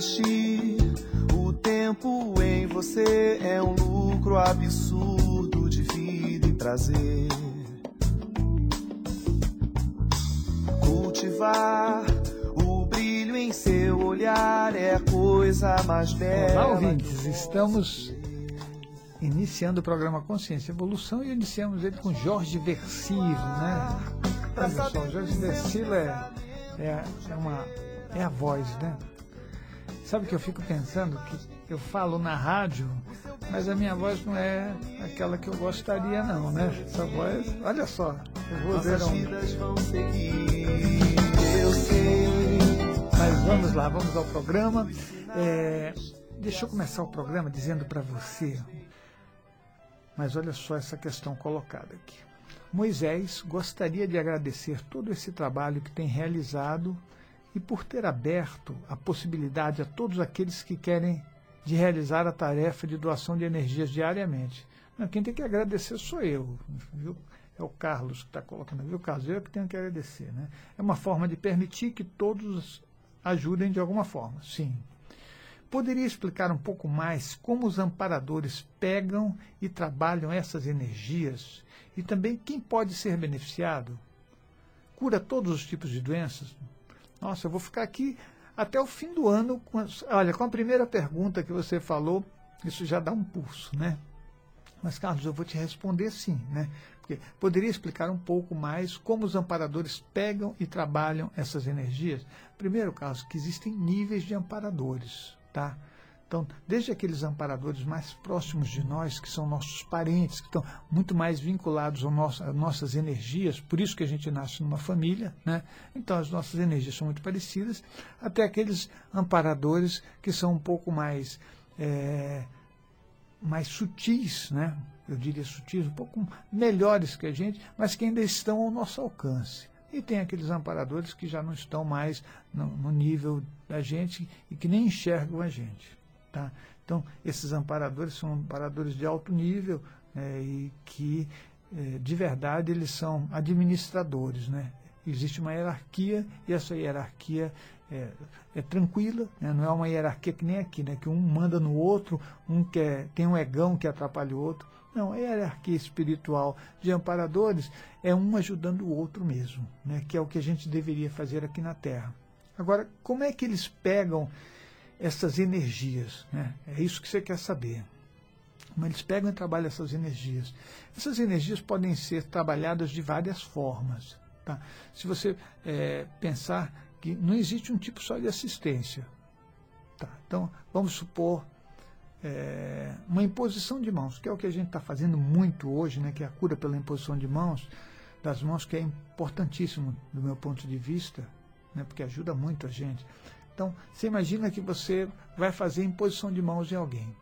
investir o tempo em você é um lucro absurdo de vida e prazer. Cultivar o brilho em seu olhar é a coisa mais bela. Olá, ouvintes, estamos iniciando o programa Consciência e Evolução e iniciamos ele com Jorge Versilo, né? Olha só, Jorge Versilo é, é, é, uma, é a voz, né? Sabe que eu fico pensando que eu falo na rádio, mas a minha voz não é aquela que eu gostaria não, né? Essa voz, olha só, eu vou Nossas dizer vidas vão seguir, eu sei. Mas vamos lá, vamos ao programa. É, deixa eu começar o programa dizendo para você, mas olha só essa questão colocada aqui. Moisés gostaria de agradecer todo esse trabalho que tem realizado e por ter aberto a possibilidade a todos aqueles que querem de realizar a tarefa de doação de energias diariamente. Não, quem tem que agradecer sou eu, viu? É o Carlos que está colocando, viu, Carlos? Eu que tenho que agradecer, né? É uma forma de permitir que todos ajudem de alguma forma, sim. Poderia explicar um pouco mais como os amparadores pegam e trabalham essas energias e também quem pode ser beneficiado? Cura todos os tipos de doenças? Nossa, eu vou ficar aqui até o fim do ano. Com, as- olha, com a primeira pergunta que você falou, isso já dá um pulso, né? Mas, Carlos, eu vou te responder sim, né? Porque poderia explicar um pouco mais como os amparadores pegam e trabalham essas energias? Primeiro, Carlos, que existem níveis de amparadores, tá? Então, desde aqueles amparadores mais próximos de nós, que são nossos parentes, que estão muito mais vinculados nosso, às nossas energias, por isso que a gente nasce numa família, né? Então, as nossas energias são muito parecidas, até aqueles amparadores que são um pouco mais eh, mais sutis, né? eu diria sutis, um pouco melhores que a gente, mas que ainda estão ao nosso alcance. E tem aqueles amparadores que já não estão mais no, no nível da gente e que nem enxergam a gente. Tá? Então, esses amparadores são amparadores de alto nível né, e que, eh, de verdade, eles são administradores. Né? Existe uma hierarquia e essa hierarquia é, é tranquila, né? não é uma hierarquia que nem aqui, né? que um manda no outro, um quer, tem um egão que atrapalha o outro. Não, a hierarquia espiritual de amparadores é um ajudando o outro mesmo, né? que é o que a gente deveria fazer aqui na Terra. Agora, como é que eles pegam essas energias? Né? É isso que você quer saber. Como eles pegam e trabalham essas energias. Essas energias podem ser trabalhadas de várias formas. Tá? Se você é, pensar que não existe um tipo só de assistência. Tá? Então, vamos supor é, uma imposição de mãos, que é o que a gente está fazendo muito hoje, né, que é a cura pela imposição de mãos, das mãos, que é importantíssimo do meu ponto de vista, né, porque ajuda muito a gente. Então, você imagina que você vai fazer imposição de mãos em alguém.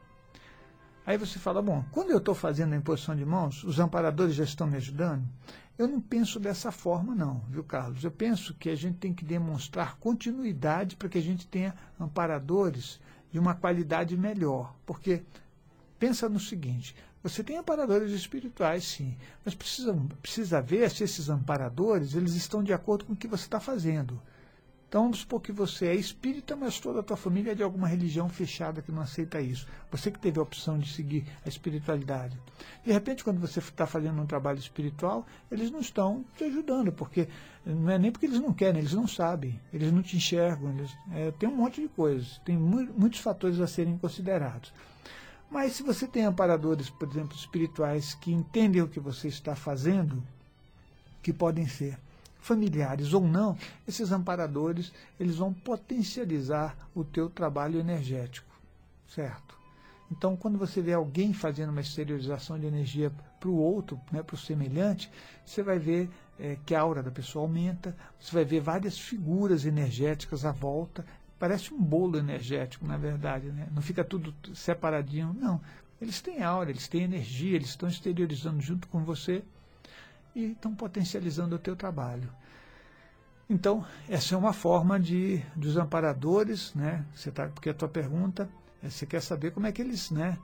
Aí você fala, bom, quando eu estou fazendo a imposição de mãos, os amparadores já estão me ajudando? Eu não penso dessa forma, não, viu, Carlos? Eu penso que a gente tem que demonstrar continuidade para que a gente tenha amparadores de uma qualidade melhor. Porque pensa no seguinte: você tem amparadores espirituais, sim, mas precisa, precisa ver se esses amparadores eles estão de acordo com o que você está fazendo. Então vamos supor que você é espírita, mas toda a tua família é de alguma religião fechada que não aceita isso. Você que teve a opção de seguir a espiritualidade. De repente, quando você está fazendo um trabalho espiritual, eles não estão te ajudando, porque não é nem porque eles não querem, eles não sabem, eles não te enxergam, eles, é, tem um monte de coisas, tem mu muitos fatores a serem considerados. Mas se você tem amparadores, por exemplo, espirituais que entendem o que você está fazendo, que podem ser familiares ou não, esses amparadores eles vão potencializar o teu trabalho energético, certo? Então, quando você vê alguém fazendo uma exteriorização de energia para o outro, né, para o semelhante, você vai ver é, que a aura da pessoa aumenta, você vai ver várias figuras energéticas à volta, parece um bolo energético, na verdade, né? não fica tudo separadinho, não. Eles têm aura, eles têm energia, eles estão exteriorizando junto com você e estão potencializando o teu trabalho. Então, essa é uma forma de dos amparadores, né? Você tá, porque a tua pergunta, é, você quer saber como é que eles, né?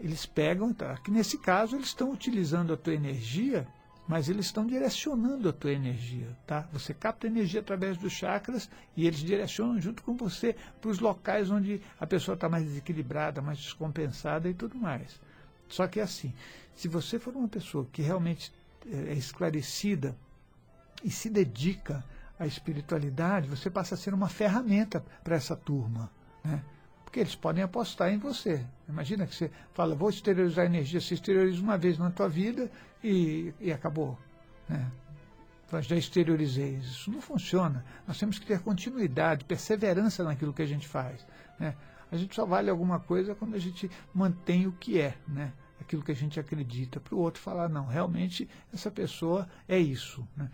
Eles pegam, tá? Que nesse caso eles estão utilizando a tua energia mas eles estão direcionando a tua energia, tá? Você capta energia através dos chakras e eles direcionam junto com você para os locais onde a pessoa está mais desequilibrada, mais descompensada e tudo mais. Só que é assim, se você for uma pessoa que realmente é esclarecida e se dedica à espiritualidade, você passa a ser uma ferramenta para essa turma, né? Porque eles podem apostar em você. Imagina que você fala, vou exteriorizar energia, você exterioriza uma vez na tua vida e, e acabou. Né? Já exteriorizei. Isso não funciona. Nós temos que ter continuidade, perseverança naquilo que a gente faz. Né? A gente só vale alguma coisa quando a gente mantém o que é, né? Aquilo que a gente acredita, para o outro falar, não, realmente essa pessoa é isso. Né?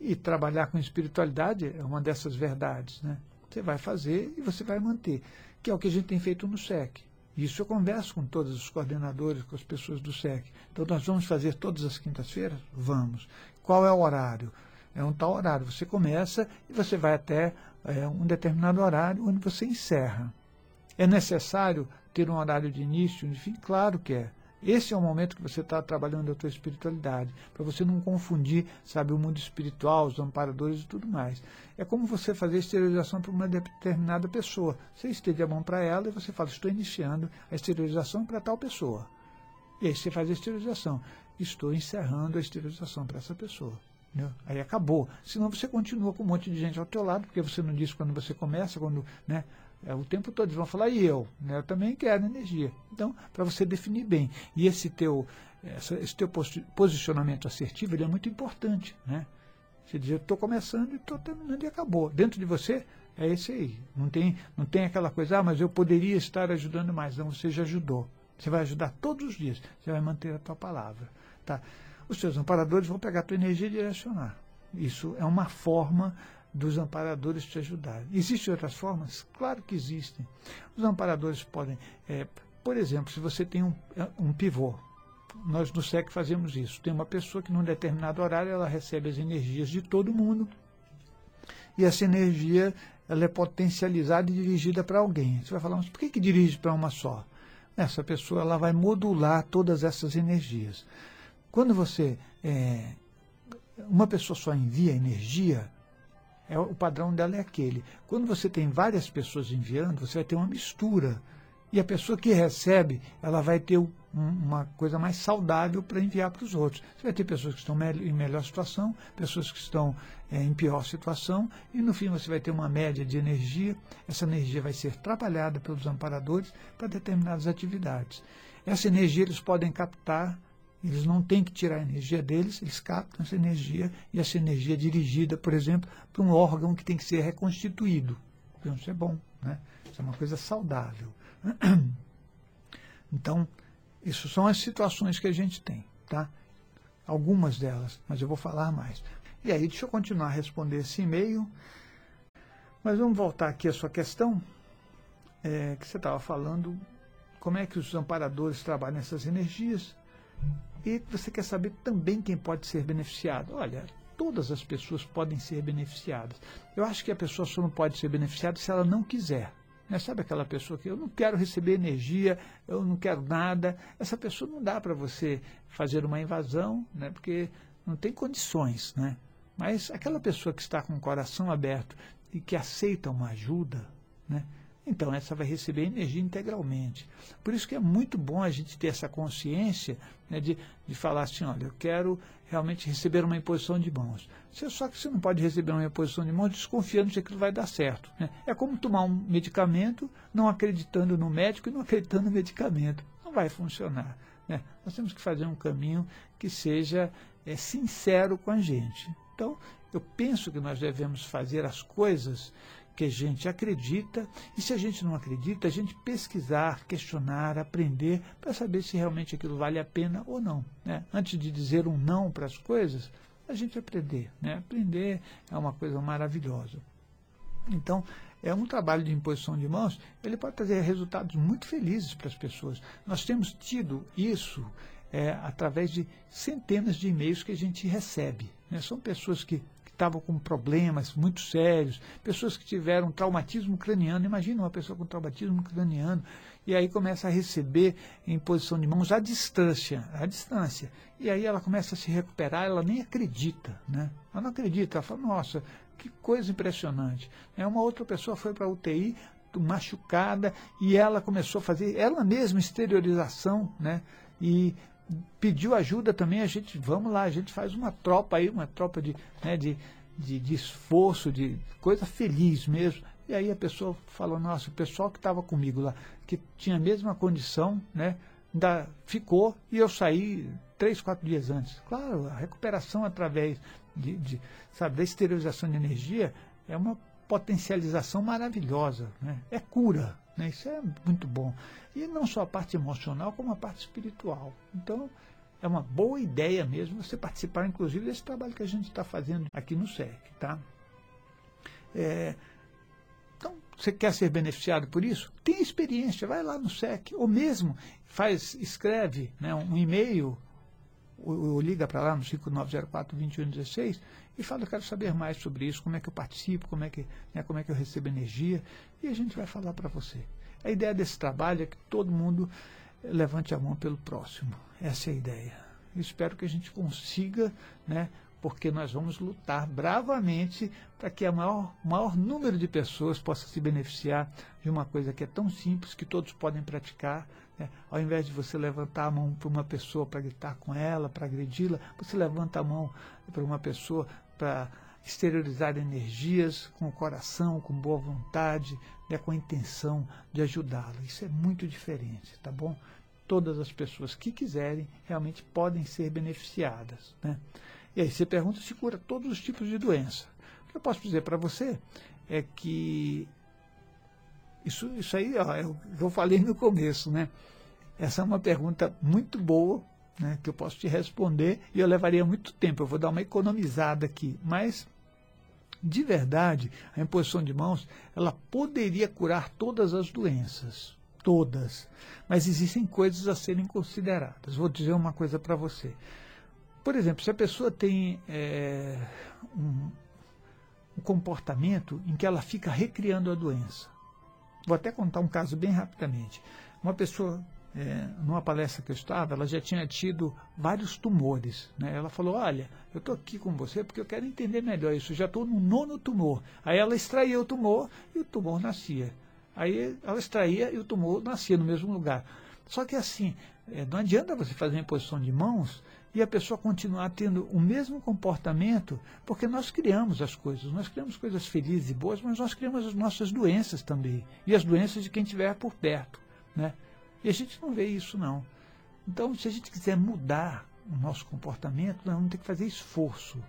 E trabalhar com espiritualidade é uma dessas verdades. Né? Você vai fazer e você vai manter que é o que a gente tem feito no SEC. Isso eu converso com todos os coordenadores, com as pessoas do SEC. Então, nós vamos fazer todas as quintas-feiras? Vamos. Qual é o horário? É um tal horário. Você começa e você vai até é, um determinado horário onde você encerra. É necessário ter um horário de início, enfim? Claro que é. Esse é o momento que você está trabalhando a tua espiritualidade, para você não confundir, sabe, o mundo espiritual, os amparadores e tudo mais. É como você fazer esterilização para uma determinada pessoa. Você estende a mão para ela e você fala, estou iniciando a esterilização para tal pessoa. E aí você faz a esterilização. Estou encerrando a esterilização para essa pessoa. Aí acabou. Senão você continua com um monte de gente ao teu lado, porque você não disse quando você começa, quando, né? É, o tempo todo eles vão falar, e eu? Né, eu também quero energia. Então, para você definir bem. E esse teu, essa, esse teu posicionamento assertivo ele é muito importante. Né? Você diz, eu estou começando e estou terminando e acabou. Dentro de você é esse aí. Não tem, não tem aquela coisa, ah, mas eu poderia estar ajudando mais. Não, você já ajudou. Você vai ajudar todos os dias. Você vai manter a tua palavra. Tá? Os seus amparadores vão pegar a tua energia e direcionar. Isso é uma forma dos amparadores te ajudarem. Existem outras formas? Claro que existem. Os amparadores podem, é, por exemplo, se você tem um, é, um pivô, nós no SEC fazemos isso. Tem uma pessoa que num determinado horário ela recebe as energias de todo mundo e essa energia ela é potencializada e dirigida para alguém. Você vai falar, mas por que, que dirige para uma só? Essa pessoa ela vai modular todas essas energias. Quando você é, uma pessoa só envia energia, é, o padrão dela é aquele. Quando você tem várias pessoas enviando, você vai ter uma mistura. E a pessoa que recebe, ela vai ter um, uma coisa mais saudável para enviar para os outros. Você vai ter pessoas que estão em melhor situação, pessoas que estão é, em pior situação, e no fim você vai ter uma média de energia. Essa energia vai ser trabalhada pelos amparadores para determinadas atividades. Essa energia eles podem captar eles não têm que tirar a energia deles, eles captam essa energia e essa energia é dirigida, por exemplo, para um órgão que tem que ser reconstituído. Então, isso é bom, né? Isso é uma coisa saudável. Então, isso são as situações que a gente tem, tá? Algumas delas, mas eu vou falar mais. E aí, deixa eu continuar a responder esse e-mail. Mas vamos voltar aqui à sua questão, é, que você estava falando, como é que os amparadores trabalham essas energias. E você quer saber também quem pode ser beneficiado. Olha, todas as pessoas podem ser beneficiadas. Eu acho que a pessoa só não pode ser beneficiada se ela não quiser. Né? Sabe aquela pessoa que eu não quero receber energia, eu não quero nada. Essa pessoa não dá para você fazer uma invasão, né? porque não tem condições. Né? Mas aquela pessoa que está com o coração aberto e que aceita uma ajuda, né? Então essa vai receber energia integralmente. Por isso que é muito bom a gente ter essa consciência né, de, de falar assim, olha, eu quero realmente receber uma imposição de mãos. Só que você não pode receber uma imposição de mãos desconfiando de que aquilo vai dar certo. Né? É como tomar um medicamento não acreditando no médico e não acreditando no medicamento. Não vai funcionar. Né? Nós temos que fazer um caminho que seja é, sincero com a gente. Então, eu penso que nós devemos fazer as coisas que a gente acredita, e se a gente não acredita, a gente pesquisar, questionar, aprender, para saber se realmente aquilo vale a pena ou não. Né? Antes de dizer um não para as coisas, a gente aprender. Né? Aprender é uma coisa maravilhosa. Então, é um trabalho de imposição de mãos, ele pode trazer resultados muito felizes para as pessoas. Nós temos tido isso é, através de centenas de e-mails que a gente recebe. Né? São pessoas que estavam com problemas muito sérios, pessoas que tiveram traumatismo craniano. Imagina uma pessoa com traumatismo craniano e aí começa a receber em posição de mãos à distância, à distância. E aí ela começa a se recuperar, ela nem acredita, né? Ela não acredita, ela fala, nossa, que coisa impressionante. Uma outra pessoa foi para a UTI, machucada, e ela começou a fazer ela mesma exteriorização, né? E pediu ajuda também, a gente, vamos lá, a gente faz uma tropa aí, uma tropa de, né, de, de, de esforço, de coisa feliz mesmo. E aí a pessoa falou, nossa, o pessoal que estava comigo lá, que tinha a mesma condição, né, ainda ficou e eu saí três, quatro dias antes. Claro, a recuperação através de, de sabe, da esterilização de energia é uma potencialização maravilhosa, né? é cura, né? isso é muito bom. E não só a parte emocional, como a parte espiritual. Então, é uma boa ideia mesmo você participar, inclusive, desse trabalho que a gente está fazendo aqui no SEC. Tá? É, então, você quer ser beneficiado por isso? Tem experiência, vai lá no SEC, ou mesmo faz, escreve né, um e-mail, ou, ou liga para lá no 5904-2116 e fala, eu quero saber mais sobre isso, como é que eu participo, como é que, né, como é que eu recebo energia, e a gente vai falar para você. A ideia desse trabalho é que todo mundo levante a mão pelo próximo. Essa é a ideia. Espero que a gente consiga né, porque nós vamos lutar bravamente para que o maior, maior número de pessoas possa se beneficiar de uma coisa que é tão simples que todos podem praticar. Ao invés de você levantar a mão para uma pessoa para gritar com ela, para agredi-la, você levanta a mão para uma pessoa para exteriorizar energias com o coração, com boa vontade, né, com a intenção de ajudá-la. Isso é muito diferente, tá bom? Todas as pessoas que quiserem realmente podem ser beneficiadas. Né? E aí você pergunta se cura todos os tipos de doença. O que eu posso dizer para você é que isso, isso aí ó, é eu falei no começo, né? Essa é uma pergunta muito boa, né, que eu posso te responder e eu levaria muito tempo. Eu vou dar uma economizada aqui, mas de verdade, a imposição de mãos, ela poderia curar todas as doenças, todas. Mas existem coisas a serem consideradas. Vou dizer uma coisa para você. Por exemplo, se a pessoa tem é, um, um comportamento em que ela fica recriando a doença. Vou até contar um caso bem rapidamente. Uma pessoa, é, numa palestra que eu estava, ela já tinha tido vários tumores. Né? Ela falou, olha, eu estou aqui com você porque eu quero entender melhor isso. Eu já estou no nono tumor. Aí ela extraía o tumor e o tumor nascia. Aí ela extraía e o tumor nascia no mesmo lugar. Só que assim, é, não adianta você fazer uma imposição de mãos e a pessoa continuar tendo o mesmo comportamento, porque nós criamos as coisas, nós criamos coisas felizes e boas, mas nós criamos as nossas doenças também, e as doenças de quem estiver por perto. Né? E a gente não vê isso não. Então, se a gente quiser mudar o nosso comportamento, nós vamos ter que fazer esforço.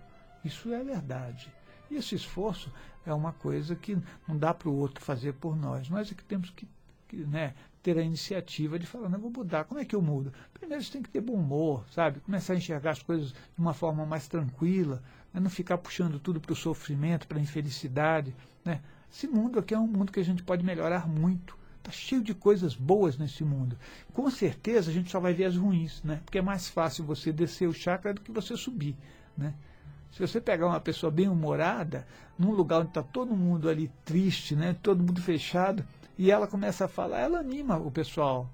Isso é verdade. E esse esforço é uma coisa que não dá para o outro fazer por nós. Nós é que temos que, que né, ter a iniciativa de falar, não, vou mudar. Como é que eu mudo? Primeiro você tem que ter bom humor, sabe? Começar a enxergar as coisas de uma forma mais tranquila, né? não ficar puxando tudo para o sofrimento, para a infelicidade. Né? Esse mundo aqui é um mundo que a gente pode melhorar muito. Está cheio de coisas boas nesse mundo. Com certeza a gente só vai ver as ruins, né? Porque é mais fácil você descer o chakra do que você subir, né? Se você pegar uma pessoa bem humorada, num lugar onde está todo mundo ali triste, né? Todo mundo fechado, e ela começa a falar, ela anima o pessoal.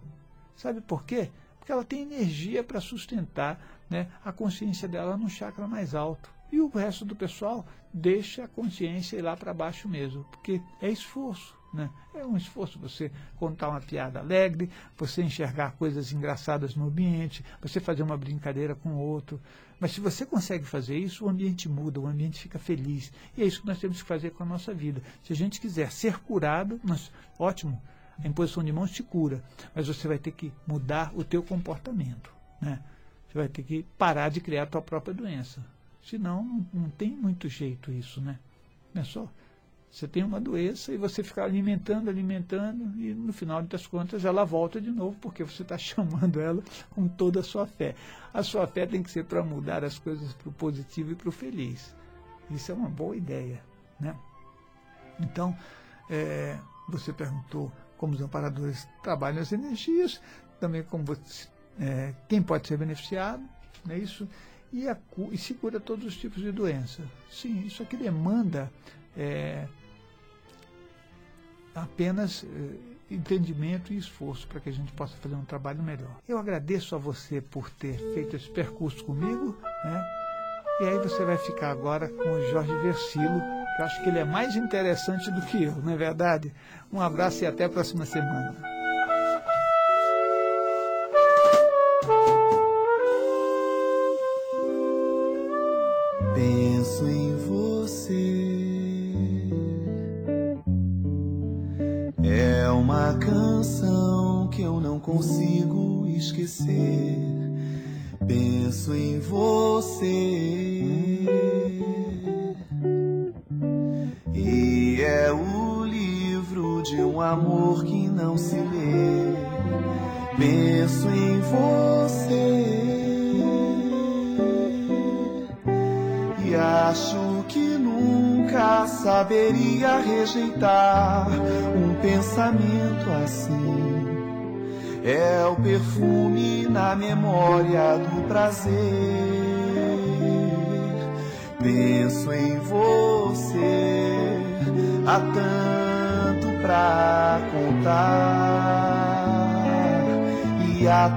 Sabe por quê? Porque ela tem energia para sustentar né, a consciência dela no chakra mais alto. E o resto do pessoal deixa a consciência ir lá para baixo mesmo, porque é esforço. Né? É um esforço você contar uma piada alegre, você enxergar coisas engraçadas no ambiente, você fazer uma brincadeira com o outro. Mas se você consegue fazer isso, o ambiente muda, o ambiente fica feliz. E é isso que nós temos que fazer com a nossa vida. Se a gente quiser ser curado, nós, ótimo, a imposição de mãos te cura, mas você vai ter que mudar o teu comportamento. Né? Você vai ter que parar de criar a tua própria doença. Senão, não, não tem muito jeito isso, né? Pensou? Você tem uma doença e você fica alimentando, alimentando, e no final das contas ela volta de novo, porque você está chamando ela com toda a sua fé. A sua fé tem que ser para mudar as coisas para o positivo e para o feliz. Isso é uma boa ideia. Né? Então, é, você perguntou como os amparadores trabalham as energias, também como você, é, quem pode ser beneficiado, não é isso? e, a, e se cura todos os tipos de doença. Sim, isso aqui demanda é, apenas é, entendimento e esforço para que a gente possa fazer um trabalho melhor. Eu agradeço a você por ter feito esse percurso comigo, né? E aí você vai ficar agora com o Jorge Versilo, que eu acho que ele é mais interessante do que eu, não é verdade? Um abraço e até a próxima semana. Penso em você. Canção que eu não consigo esquecer. Penso em você. E é o livro de um amor que não se lê. Penso em você. Acho que nunca saberia rejeitar um pensamento assim. É o perfume na memória do prazer. Penso em você, há tanto pra contar e há